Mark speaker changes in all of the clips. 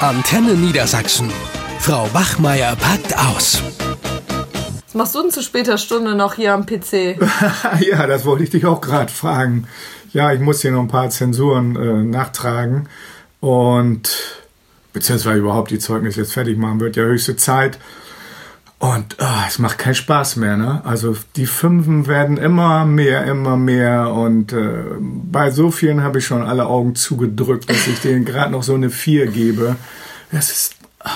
Speaker 1: Antenne Niedersachsen. Frau Wachmeier packt aus.
Speaker 2: Was machst du denn zu später Stunde noch hier am PC?
Speaker 3: ja, das wollte ich dich auch gerade fragen. Ja, ich muss hier noch ein paar Zensuren äh, nachtragen und beziehungsweise überhaupt die Zeugnisse jetzt fertig machen, wird ja höchste Zeit. Und oh, es macht keinen Spaß mehr, ne? Also die Fünfen werden immer mehr, immer mehr. Und äh, bei so vielen habe ich schon alle Augen zugedrückt, dass ich denen gerade noch so eine Vier gebe. Das ist. Oh,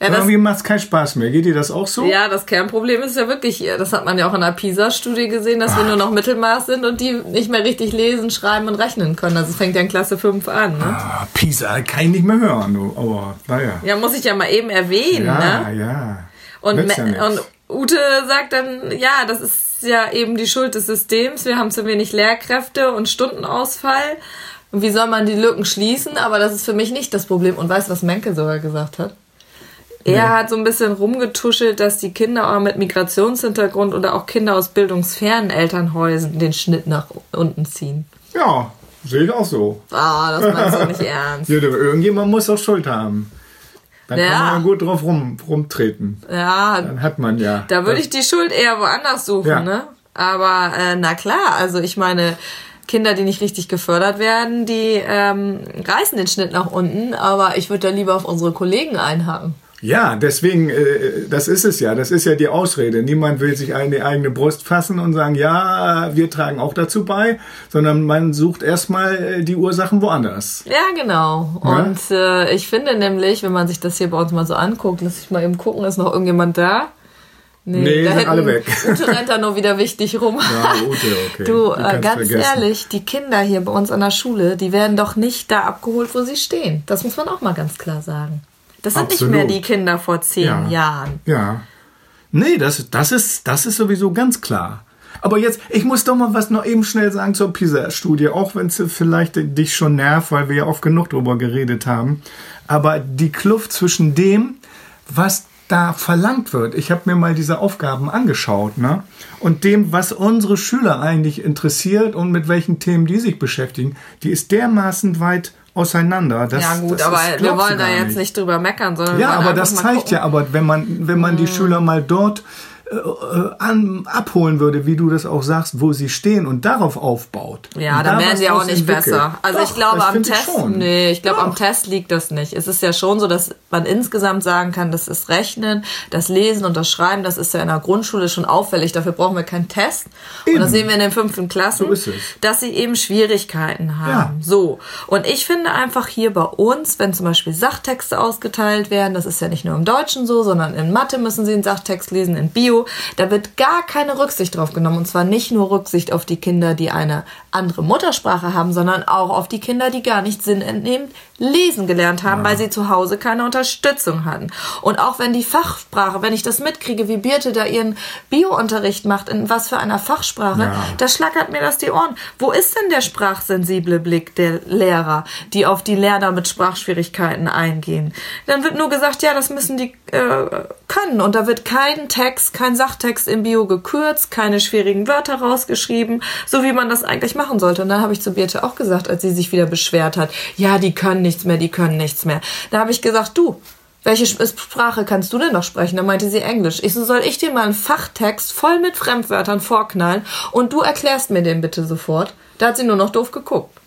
Speaker 3: ja, irgendwie macht es keinen Spaß mehr. Geht dir das auch so?
Speaker 2: Ja, das Kernproblem ist ja wirklich, das hat man ja auch in der PISA-Studie gesehen, dass Ach. wir nur noch Mittelmaß sind und die nicht mehr richtig lesen, schreiben und rechnen können. Also es fängt ja in Klasse 5 an. Ne?
Speaker 3: Ah, PISA kann ich nicht mehr hören, aber naja.
Speaker 2: Ja, muss ich ja mal eben erwähnen.
Speaker 3: Ja,
Speaker 2: ne?
Speaker 3: ja.
Speaker 2: Und, ja und Ute sagt dann, ja, das ist ja eben die Schuld des Systems. Wir haben zu wenig Lehrkräfte und Stundenausfall. Und wie soll man die Lücken schließen? Aber das ist für mich nicht das Problem. Und weißt du, was Menke sogar gesagt hat? Er nee. hat so ein bisschen rumgetuschelt, dass die Kinder auch mit Migrationshintergrund oder auch Kinder aus bildungsfernen Elternhäusern den Schnitt nach unten ziehen.
Speaker 3: Ja, sehe ich auch so.
Speaker 2: Ah, das meinst du nicht ernst.
Speaker 3: Ja, irgendjemand muss doch Schuld haben. Dann ja. kann man gut drauf rum, rumtreten.
Speaker 2: Ja.
Speaker 3: Dann hat man ja.
Speaker 2: Da würde ich die Schuld eher woanders suchen, ja. ne? Aber äh, na klar, also ich meine, Kinder, die nicht richtig gefördert werden, die ähm, reißen den Schnitt nach unten, aber ich würde da lieber auf unsere Kollegen einhaken.
Speaker 3: Ja, deswegen, äh, das ist es ja, das ist ja die Ausrede. Niemand will sich eine eigene Brust fassen und sagen, ja, wir tragen auch dazu bei, sondern man sucht erstmal äh, die Ursachen woanders.
Speaker 2: Ja, genau. Ja? Und äh, ich finde nämlich, wenn man sich das hier bei uns mal so anguckt, lass ich mal eben gucken, ist noch irgendjemand da?
Speaker 3: Nee, nee da sind alle weg.
Speaker 2: Ute rennt da nur wieder wichtig rum.
Speaker 3: Ja, Ute, okay.
Speaker 2: Du, äh, ganz vergessen. ehrlich, die Kinder hier bei uns an der Schule, die werden doch nicht da abgeholt, wo sie stehen. Das muss man auch mal ganz klar sagen. Das sind Absolut. nicht mehr die Kinder vor zehn
Speaker 3: ja.
Speaker 2: Jahren.
Speaker 3: Ja. Nee, das, das, ist, das ist sowieso ganz klar. Aber jetzt, ich muss doch mal was noch eben schnell sagen zur PISA-Studie, auch wenn es vielleicht dich schon nervt, weil wir ja oft genug drüber geredet haben. Aber die Kluft zwischen dem, was da verlangt wird. Ich habe mir mal diese Aufgaben angeschaut, ne? Und dem, was unsere Schüler eigentlich interessiert und mit welchen Themen die sich beschäftigen, die ist dermaßen weit auseinander. Das,
Speaker 2: ja gut, aber ist, wir wollen da jetzt nicht. nicht drüber meckern, sondern
Speaker 3: ja, aber das zeigt ja, aber wenn man wenn man die hm. Schüler mal dort äh, an, abholen würde, wie du das auch sagst, wo sie stehen und darauf aufbaut.
Speaker 2: Ja, dann da wären sie auch nicht besser. Also Doch, ich glaube am Test, ich nee, ich glaube am Test liegt das nicht. Es ist ja schon so, dass man insgesamt sagen kann, das ist Rechnen, das Lesen und das Schreiben, das ist ja in der Grundschule schon auffällig. Dafür brauchen wir keinen Test. Eben. Und das sehen wir in den fünften Klassen,
Speaker 3: so
Speaker 2: dass sie eben Schwierigkeiten haben. Ja. So. Und ich finde einfach hier bei uns, wenn zum Beispiel Sachtexte ausgeteilt werden, das ist ja nicht nur im Deutschen so, sondern in Mathe müssen sie einen Sachtext lesen, in Bio, da wird gar keine Rücksicht drauf genommen. Und zwar nicht nur Rücksicht auf die Kinder, die eine andere Muttersprache haben, sondern auch auf die Kinder, die gar nicht sinnentnehmend lesen gelernt haben, ja. weil sie zu Hause keine Unterstützung hatten. Und auch wenn die Fachsprache, wenn ich das mitkriege, wie Birte da ihren Biounterricht macht, in was für einer Fachsprache, ja. da schlackert mir das die Ohren. Wo ist denn der sprachsensible Blick der Lehrer, die auf die Lerner mit Sprachschwierigkeiten eingehen? Dann wird nur gesagt, ja, das müssen die äh, können. Und da wird kein Text, kein Sachtext im Bio gekürzt, keine schwierigen Wörter rausgeschrieben, so wie man das eigentlich machen sollte. Und dann habe ich zu Birte auch gesagt, als sie sich wieder beschwert hat, ja, die können nichts mehr, die können nichts mehr. Da habe ich gesagt, du, welche Sprache kannst du denn noch sprechen? Da meinte sie Englisch. Ich so, soll ich dir mal einen Fachtext voll mit Fremdwörtern vorknallen und du erklärst mir den bitte sofort? Da hat sie nur noch doof geguckt.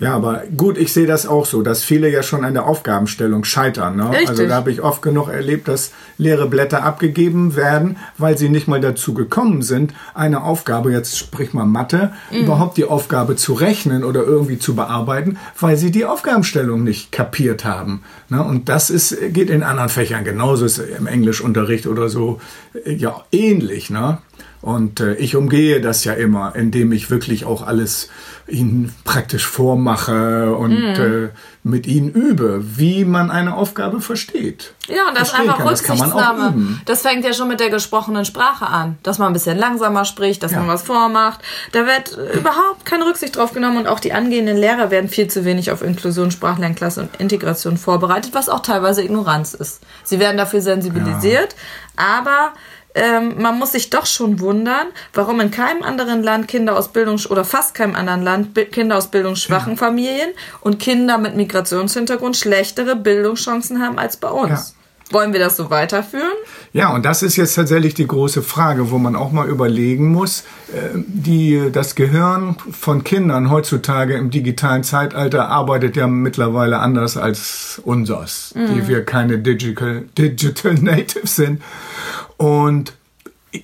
Speaker 3: Ja, aber gut, ich sehe das auch so, dass viele ja schon an der Aufgabenstellung scheitern. Ne? Also da habe ich oft genug erlebt, dass leere Blätter abgegeben werden, weil sie nicht mal dazu gekommen sind, eine Aufgabe, jetzt sprich mal Mathe, mhm. überhaupt die Aufgabe zu rechnen oder irgendwie zu bearbeiten, weil sie die Aufgabenstellung nicht kapiert haben. Ne? Und das ist, geht in anderen Fächern genauso, ist im Englischunterricht oder so ja ähnlich. Ne? Und äh, ich umgehe das ja immer, indem ich wirklich auch alles ihnen praktisch vormache und mm. äh, mit ihnen übe, wie man eine Aufgabe versteht.
Speaker 2: Ja, und das ist einfach kann. Rücksichtnahme. Das, das, fängt ja schon mit der gesprochenen Sprache an, dass man ein bisschen langsamer spricht, dass ja. man was vormacht. Da wird überhaupt keine Rücksicht drauf genommen und auch die angehenden Lehrer werden viel zu wenig auf Inklusion, Sprachlernklasse und Integration vorbereitet, was auch teilweise Ignoranz ist. Sie werden dafür sensibilisiert, ja. aber ähm, man muss sich doch schon wundern, warum in keinem anderen Land Kinder aus Bildungs- oder fast keinem anderen Land Kinder aus bildungsschwachen ja. Familien und Kinder mit Migrationshintergrund schlechtere Bildungschancen haben als bei uns. Ja. Wollen wir das so weiterführen?
Speaker 3: Ja, und das ist jetzt tatsächlich die große Frage, wo man auch mal überlegen muss. Äh, die, das Gehirn von Kindern heutzutage im digitalen Zeitalter arbeitet ja mittlerweile anders als unseres, mhm. die wir keine Digital, Digital Natives sind. Und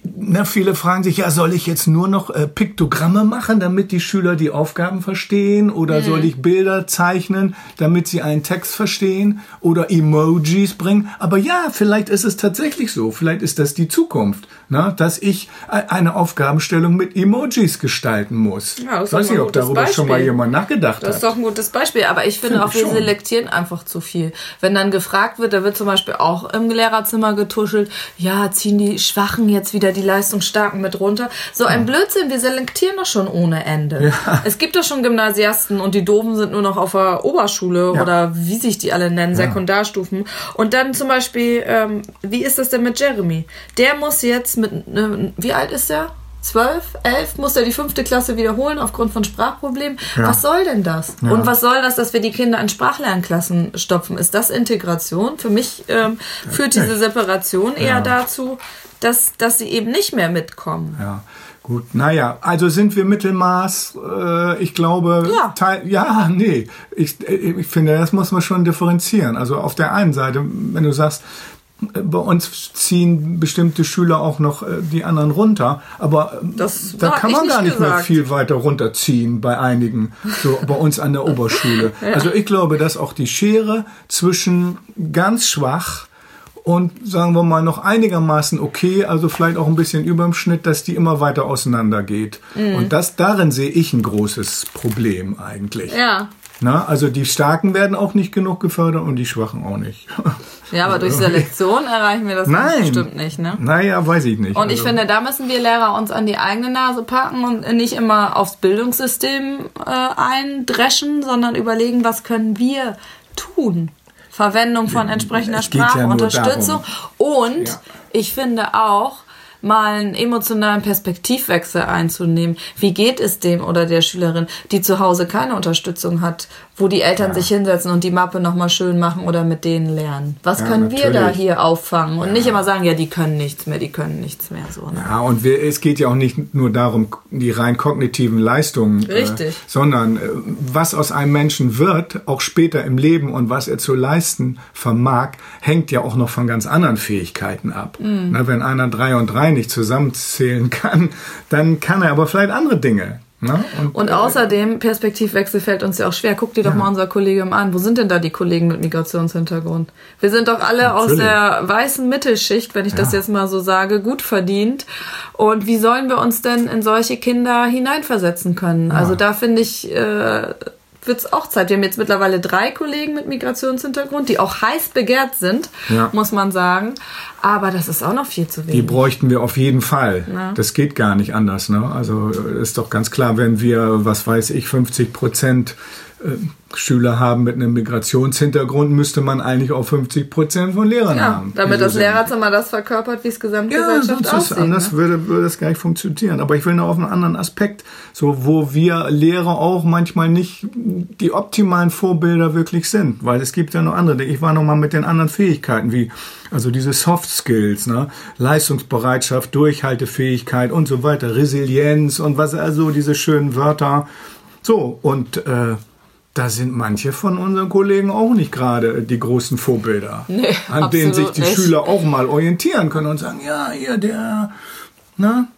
Speaker 3: na, viele fragen sich, ja, soll ich jetzt nur noch äh, Piktogramme machen, damit die Schüler die Aufgaben verstehen? Oder mhm. soll ich Bilder zeichnen, damit sie einen Text verstehen? Oder Emojis bringen? Aber ja, vielleicht ist es tatsächlich so. Vielleicht ist das die Zukunft, na, dass ich äh, eine Aufgabenstellung mit Emojis gestalten muss. Ja, das ich weiß nicht, ob darüber Beispiel. schon mal jemand nachgedacht hat.
Speaker 2: Das ist doch ein gutes Beispiel. Aber ich finde, finde auch, wir schon. selektieren einfach zu viel. Wenn dann gefragt wird, da wird zum Beispiel auch im Lehrerzimmer getuschelt, ja, ziehen die Schwachen jetzt wieder wieder die Leistungsstarken mit runter. So ein Blödsinn, wir selektieren doch schon ohne Ende. Ja. Es gibt doch schon Gymnasiasten und die Doofen sind nur noch auf der Oberschule ja. oder wie sich die alle nennen, Sekundarstufen. Und dann zum Beispiel, ähm, wie ist das denn mit Jeremy? Der muss jetzt mit, äh, wie alt ist der? Zwölf, elf muss er die fünfte Klasse wiederholen aufgrund von Sprachproblemen. Ja. Was soll denn das? Ja. Und was soll das, dass wir die Kinder in Sprachlernklassen stopfen? Ist das Integration? Für mich ähm, führt diese Separation eher ja. dazu, dass, dass sie eben nicht mehr mitkommen.
Speaker 3: Ja. Gut, naja, also sind wir Mittelmaß. Äh, ich glaube, ja, Teil, ja nee, ich, ich finde, das muss man schon differenzieren. Also auf der einen Seite, wenn du sagst, bei uns ziehen bestimmte Schüler auch noch äh, die anderen runter, aber das da kann man gar nicht gesagt. mehr viel weiter runterziehen bei einigen, so bei uns an der Oberschule. ja. Also ich glaube, dass auch die Schere zwischen ganz schwach und sagen wir mal noch einigermaßen okay, also vielleicht auch ein bisschen über dem Schnitt, dass die immer weiter auseinander geht. Mhm. Und das darin sehe ich ein großes Problem eigentlich.
Speaker 2: Ja.
Speaker 3: Na, also die Starken werden auch nicht genug gefördert und die Schwachen auch nicht.
Speaker 2: Ja, aber durch Selektion erreichen wir das
Speaker 3: Nein.
Speaker 2: bestimmt nicht, ne?
Speaker 3: Naja, weiß ich nicht.
Speaker 2: Und ich also. finde, da müssen wir Lehrer uns an die eigene Nase packen und nicht immer aufs Bildungssystem äh, eindreschen, sondern überlegen, was können wir tun. Verwendung von entsprechender Sprachunterstützung. Ja und ja. ich finde auch, mal einen emotionalen Perspektivwechsel einzunehmen. Wie geht es dem oder der Schülerin, die zu Hause keine Unterstützung hat, wo die Eltern ja. sich hinsetzen und die Mappe nochmal schön machen oder mit denen lernen? Was ja, können natürlich. wir da hier auffangen? Und ja. nicht immer sagen, ja, die können nichts mehr, die können nichts mehr. So,
Speaker 3: ne? Ja, und wir, es geht ja auch nicht nur darum, die rein kognitiven Leistungen,
Speaker 2: äh, Richtig.
Speaker 3: Sondern äh, was aus einem Menschen wird, auch später im Leben und was er zu leisten vermag, hängt ja auch noch von ganz anderen Fähigkeiten ab. Mhm. Na, wenn einer drei und drei nicht zusammenzählen kann, dann kann er aber vielleicht andere Dinge. Ne?
Speaker 2: Und, und, äh, außerdem, Perspektivwechsel fällt uns ja auch schwer. Guck dir doch ja. mal unser Kollegium an. Wo sind denn da die Kollegen mit Migrationshintergrund? Wir sind doch alle Natürlich. aus der weißen Mittelschicht, wenn ich ja. das jetzt mal so sage, gut verdient. Und wie sollen wir uns denn in solche Kinder hineinversetzen können? Ja. Also da finde ich, äh, wird es auch Zeit. Wir haben jetzt mittlerweile drei Kollegen mit Migrationshintergrund, die auch heiß begehrt sind, ja. muss man sagen. Aber das ist auch noch viel zu wenig.
Speaker 3: Die bräuchten wir auf jeden Fall. Ja. Das geht gar nicht anders. Ne? Also ist doch ganz klar, wenn wir, was weiß ich, 50 Prozent äh, Schüler haben mit einem Migrationshintergrund, müsste man eigentlich auch 50 Prozent von Lehrern ja, haben.
Speaker 2: Damit das Lehrerzimmer das verkörpert, wie es Gesamtgesellschaft ja, aussieht.
Speaker 3: Anders
Speaker 2: ne?
Speaker 3: würde, würde das gar nicht funktionieren. Aber ich will noch auf einen anderen Aspekt, so wo wir Lehrer auch manchmal nicht die optimalen Vorbilder wirklich sind, weil es gibt ja noch andere. Ich war noch mal mit den anderen Fähigkeiten wie also diese Soft Skills, ne? Leistungsbereitschaft, Durchhaltefähigkeit und so weiter, Resilienz und was also diese schönen Wörter. So und äh, da sind manche von unseren Kollegen auch nicht gerade die großen Vorbilder, nee, an denen sich die nicht. Schüler auch mal orientieren können und sagen, ja, hier der, na,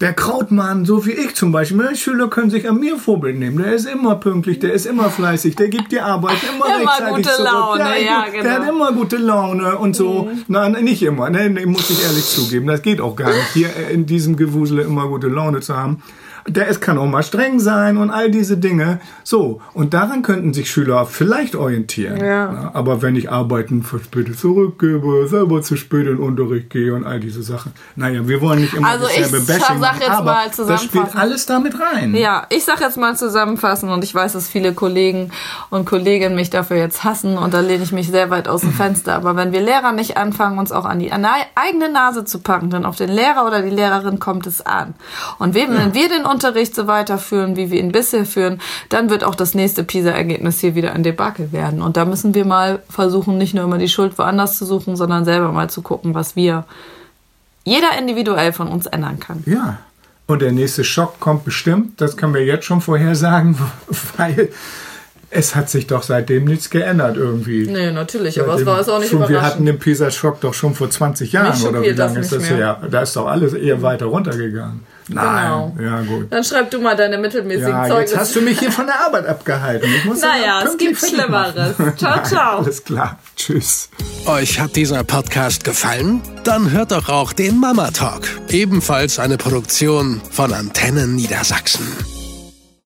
Speaker 3: der Krautmann, so wie ich zum Beispiel, die Schüler können sich an mir Vorbild nehmen. Der ist immer pünktlich, der ist immer fleißig, der gibt die Arbeit immer, immer rechtzeitig gute zurück. Laune, ja, ja, genau. Der hat immer gute Laune und so. Mhm. Nein, nicht immer, ne, muss ich ehrlich zugeben. Das geht auch gar nicht, hier in diesem Gewusel immer gute Laune zu haben. Der es kann auch mal streng sein und all diese Dinge. So, und daran könnten sich Schüler vielleicht orientieren. Ja. Aber wenn ich Arbeiten verspätet zurückgebe, selber zu spät in den Unterricht gehe und all diese Sachen. Naja, wir wollen nicht immer
Speaker 2: also dasselbe ich Bashing sag jetzt aber mal
Speaker 3: das spielt alles damit rein.
Speaker 2: Ja, ich sag jetzt mal zusammenfassen und ich weiß, dass viele Kollegen und Kolleginnen mich dafür jetzt hassen und da lehne ich mich sehr weit aus dem Fenster. Aber wenn wir Lehrer nicht anfangen, uns auch an die eigene Nase zu packen, dann auf den Lehrer oder die Lehrerin kommt es an. Und wenn ja. wir den Unterricht so weiterführen, wie wir ihn bisher führen, dann wird auch das nächste PISA-Ergebnis hier wieder ein Debakel werden. Und da müssen wir mal versuchen, nicht nur immer die Schuld woanders zu suchen, sondern selber mal zu gucken, was wir jeder individuell von uns ändern kann.
Speaker 3: Ja. Und der nächste Schock kommt bestimmt, das können wir jetzt schon vorhersagen, weil es hat sich doch seitdem nichts geändert irgendwie.
Speaker 2: Nee, natürlich, seitdem aber es war es auch nicht
Speaker 3: schon, Wir hatten den Pisa-Schock doch schon vor 20 Jahren, oder wie lange ist das her? Da ist doch alles eher weiter runtergegangen. Nein, genau. ja gut.
Speaker 2: Dann schreib du mal deine mittelmäßigen ja, Zeugnisse.
Speaker 3: Jetzt hast du mich hier von der Arbeit abgehalten. Ich muss
Speaker 2: naja, es gibt Schlimmeres. Ciao, ciao.
Speaker 3: Alles klar. Tschüss.
Speaker 1: Euch hat dieser Podcast gefallen? Dann hört doch auch den Mama Talk. Ebenfalls eine Produktion von Antennen Niedersachsen.